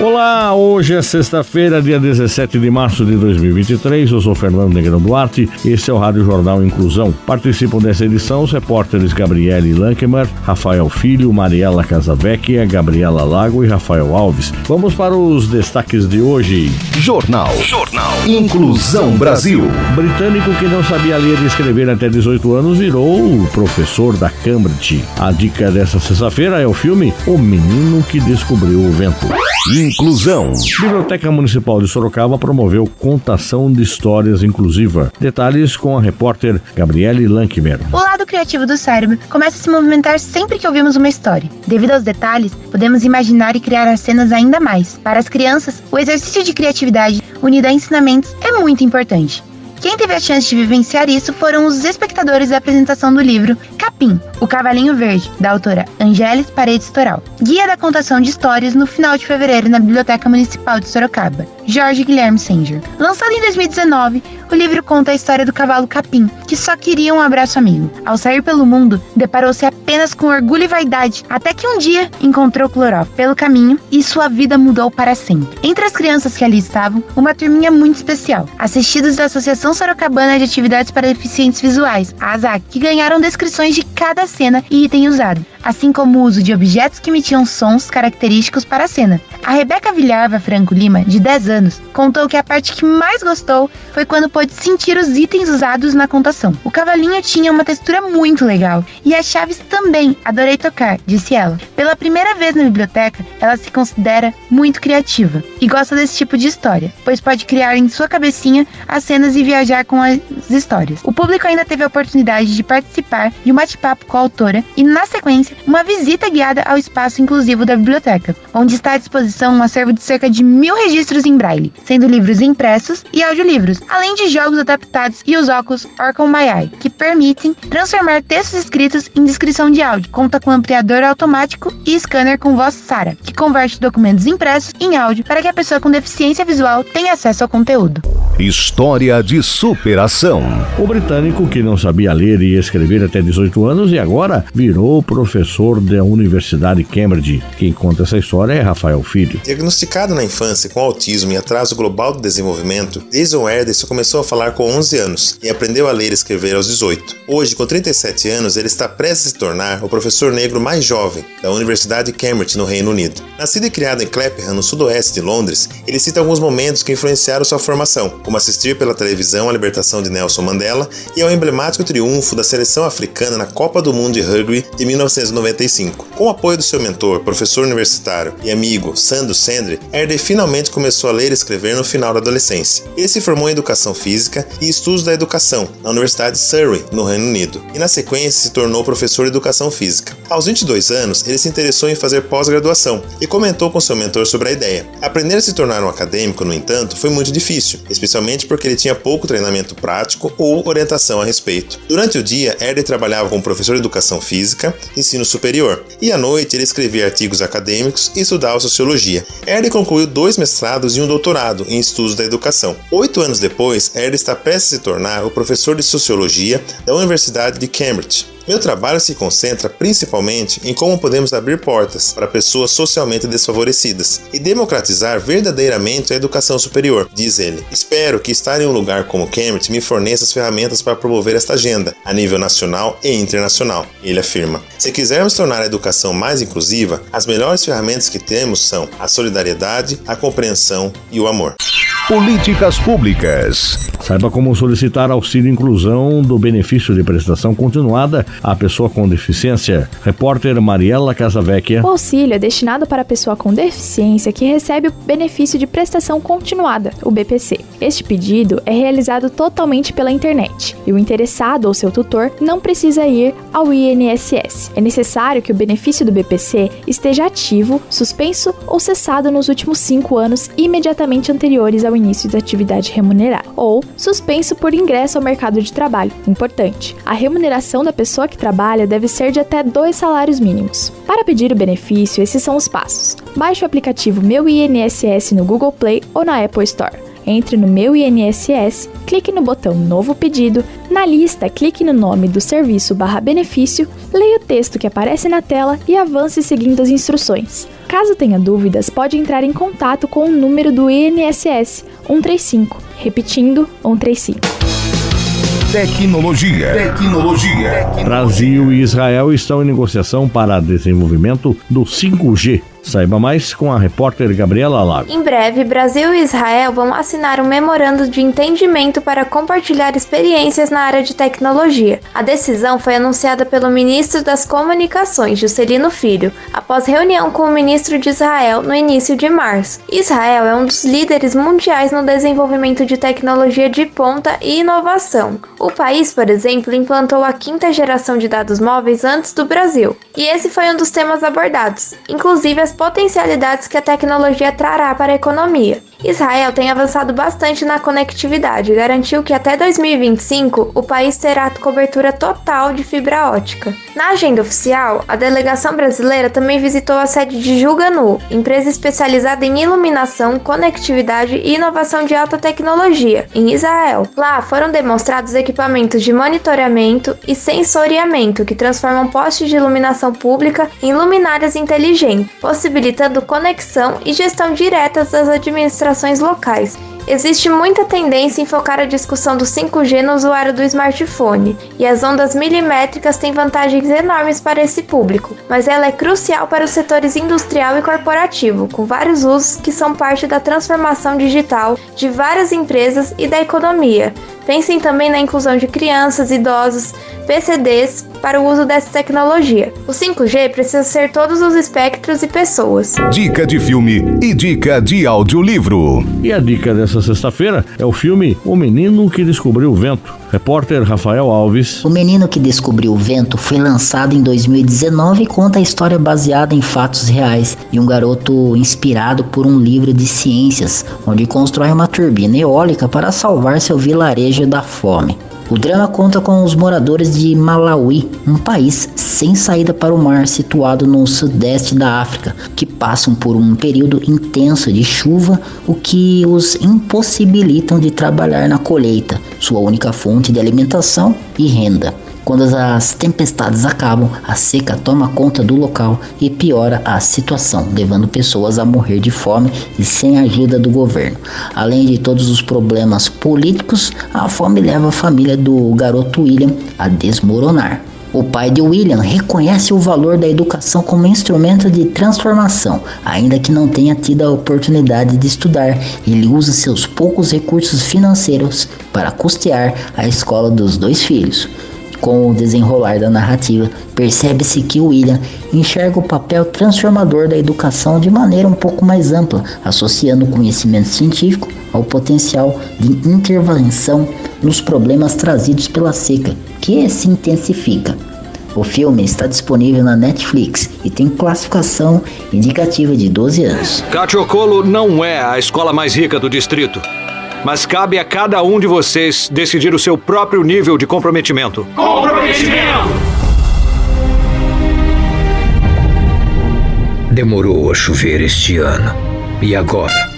Olá, hoje é sexta-feira, dia 17 de março de 2023. Eu sou Fernando Negrão Duarte. Esse é o Rádio Jornal Inclusão. Participam dessa edição os repórteres Gabriele Lankemer, Rafael Filho, Mariela Casavecchia, Gabriela Lago e Rafael Alves. Vamos para os destaques de hoje. Jornal. Jornal. Inclusão Brasil. Britânico que não sabia ler e escrever até 18 anos virou professor da Cambridge. A dica dessa sexta-feira é o filme O Menino que Descobriu o Vento. Inclusão. Biblioteca Municipal de Sorocaba promoveu contação de histórias inclusiva. Detalhes com a repórter Gabriele Lankmer. O lado criativo do cérebro começa a se movimentar sempre que ouvimos uma história. Devido aos detalhes, podemos imaginar e criar as cenas ainda mais. Para as crianças, o exercício de criatividade unido a ensinamentos é muito importante. Quem teve a chance de vivenciar isso foram os espectadores da apresentação do livro Capim, O Cavalinho Verde, da autora Angélis Paredes Toral, guia da contação de histórias no final de fevereiro na Biblioteca Municipal de Sorocaba. Jorge Guilherme Sanger. Lançado em 2019, o livro conta a história do cavalo Capim, que só queria um abraço amigo. Ao sair pelo mundo, deparou-se apenas com orgulho e vaidade, até que um dia encontrou Clorof pelo caminho e sua vida mudou para sempre. Entre as crianças que ali estavam, uma turminha muito especial, assistidos da Associação Sorocabana de Atividades para Deficientes Visuais, a ASAC, que ganharam descrições de cada cena e item usado, assim como o uso de objetos que emitiam sons característicos para a cena. A Rebeca Vilharva Franco Lima, de 10 anos, contou que a parte que mais gostou foi quando pôde sentir os itens usados na contação. O cavalinho tinha uma textura muito legal e as chaves também, adorei tocar, disse ela. Pela primeira vez na biblioteca, ela se considera muito criativa e gosta desse tipo de história, pois pode criar em sua cabecinha as cenas e viajar com as histórias. O público ainda teve a oportunidade de participar de um bate-papo com a autora e, na sequência, uma visita guiada ao espaço inclusivo da biblioteca, onde está à disposição um acervo de cerca de mil registros em braille, sendo livros impressos e audiolivros, além de jogos adaptados e os óculos Orcon My Eye, que permitem transformar textos escritos em descrição de áudio. Conta com ampliador automático e scanner com voz Sara, que converte documentos impressos em áudio para que a pessoa com deficiência visual tenha acesso ao conteúdo. História de superação. O britânico que não sabia ler e escrever até 18 anos e agora virou professor da Universidade Cambridge. Quem conta essa história é Rafael Filho. Diagnosticado na infância com autismo e atraso global do desenvolvimento, Jason Ederson começou a falar com 11 anos e aprendeu a ler e escrever aos 18. Hoje, com 37 anos, ele está prestes a se tornar o professor negro mais jovem da Universidade Cambridge, no Reino Unido. Nascido e criado em Clapham, no sudoeste de Londres, ele cita alguns momentos que influenciaram sua formação, como assistir pela televisão a libertação de Nelson Mandela e ao emblemático triunfo da seleção africana na Copa do Mundo de Rugby de 1995. Com o apoio do seu mentor, professor universitário e amigo Sandro Sandri, Herder finalmente começou a ler e escrever no final da adolescência. Ele se formou em Educação Física e Estudos da Educação na Universidade de Surrey, no Reino Unido, e na sequência se tornou professor de Educação Física. Aos 22 anos, ele se interessou em fazer pós-graduação e comentou com seu mentor sobre a ideia. Aprender a se tornar um acadêmico, no entanto, foi muito difícil, especialmente porque ele tinha pouco treinamento prático ou orientação a respeito. Durante o dia, Herder trabalhava como professor de Educação Física, ensino superior, e à noite ele escrevia artigos acadêmicos e estudava sociologia. Herder concluiu dois mestrados e um doutorado em estudos da educação. Oito anos depois, Herder está prestes a se tornar o professor de sociologia da Universidade de Cambridge. Meu trabalho se concentra principalmente em como podemos abrir portas para pessoas socialmente desfavorecidas e democratizar verdadeiramente a educação superior, diz ele. Espero que estar em um lugar como Cambridge me forneça as ferramentas para promover esta agenda a nível nacional e internacional, ele afirma. Se quisermos tornar a educação mais inclusiva, as melhores ferramentas que temos são a solidariedade, a compreensão e o amor. Políticas públicas. Saiba como solicitar auxílio inclusão do benefício de prestação continuada à pessoa com deficiência. Repórter Mariela Casavecchia. O auxílio é destinado para a pessoa com deficiência que recebe o benefício de prestação continuada, o BPC. Este pedido é realizado totalmente pela internet e o interessado ou seu tutor não precisa ir ao INSS. É necessário que o benefício do BPC esteja ativo, suspenso ou cessado nos últimos cinco anos imediatamente anteriores ao início da atividade remunerada, ou suspenso por ingresso ao mercado de trabalho. Importante: a remuneração da pessoa que trabalha deve ser de até dois salários mínimos. Para pedir o benefício, esses são os passos. Baixe o aplicativo Meu INSS no Google Play ou na Apple Store entre no Meu INSS, clique no botão Novo Pedido, na lista clique no nome do serviço barra benefício, leia o texto que aparece na tela e avance seguindo as instruções. Caso tenha dúvidas, pode entrar em contato com o número do INSS 135, repetindo 135. Tecnologia. Tecnologia. Brasil e Israel estão em negociação para desenvolvimento do 5G. Saiba mais com a repórter Gabriela Lago. Em breve, Brasil e Israel vão assinar um memorando de entendimento para compartilhar experiências na área de tecnologia. A decisão foi anunciada pelo ministro das Comunicações, Juscelino Filho, após reunião com o ministro de Israel no início de março. Israel é um dos líderes mundiais no desenvolvimento de tecnologia de ponta e inovação. O país, por exemplo, implantou a quinta geração de dados móveis antes do Brasil, e esse foi um dos temas abordados, inclusive as potencialidades que a tecnologia trará para a economia. Israel tem avançado bastante na conectividade garantiu que até 2025 o país terá cobertura total de fibra ótica. Na agenda oficial, a delegação brasileira também visitou a sede de Julganu, empresa especializada em iluminação, conectividade e inovação de alta tecnologia, em Israel. Lá foram demonstrados equipamentos de monitoramento e sensoriamento que transformam postes de iluminação pública em luminárias inteligentes, possibilitando conexão e gestão diretas das administrações locais Existe muita tendência em focar a discussão do 5G no usuário do smartphone, e as ondas milimétricas têm vantagens enormes para esse público, mas ela é crucial para os setores industrial e corporativo, com vários usos que são parte da transformação digital de várias empresas e da economia. Pensem também na inclusão de crianças, idosos, PCDs para o uso dessa tecnologia. O 5G precisa ser todos os espectros e pessoas. Dica de filme e dica de audiolivro. E a dica dessa sexta-feira é o filme O Menino que Descobriu o Vento. Repórter Rafael Alves. O Menino que Descobriu o Vento foi lançado em 2019 e conta a história baseada em fatos reais de um garoto inspirado por um livro de ciências, onde constrói uma turbina eólica para salvar seu vilarejo da fome. O drama conta com os moradores de Malawi, um país sem saída para o mar situado no sudeste da África, que passam por um período intenso de chuva, o que os impossibilitam de trabalhar na colheita, sua única fonte de alimentação e renda. Quando as tempestades acabam, a seca toma conta do local e piora a situação, levando pessoas a morrer de fome e sem a ajuda do governo. Além de todos os problemas políticos, a fome leva a família do garoto William a desmoronar. O pai de William reconhece o valor da educação como instrumento de transformação, ainda que não tenha tido a oportunidade de estudar. Ele usa seus poucos recursos financeiros para custear a escola dos dois filhos. Com o desenrolar da narrativa, percebe-se que William enxerga o papel transformador da educação de maneira um pouco mais ampla, associando o conhecimento científico ao potencial de intervenção nos problemas trazidos pela seca, que se intensifica. O filme está disponível na Netflix e tem classificação indicativa de 12 anos. Catiocolo não é a escola mais rica do distrito mas cabe a cada um de vocês decidir o seu próprio nível de comprometimento. Comprometimento! Demorou a chover este ano. E agora?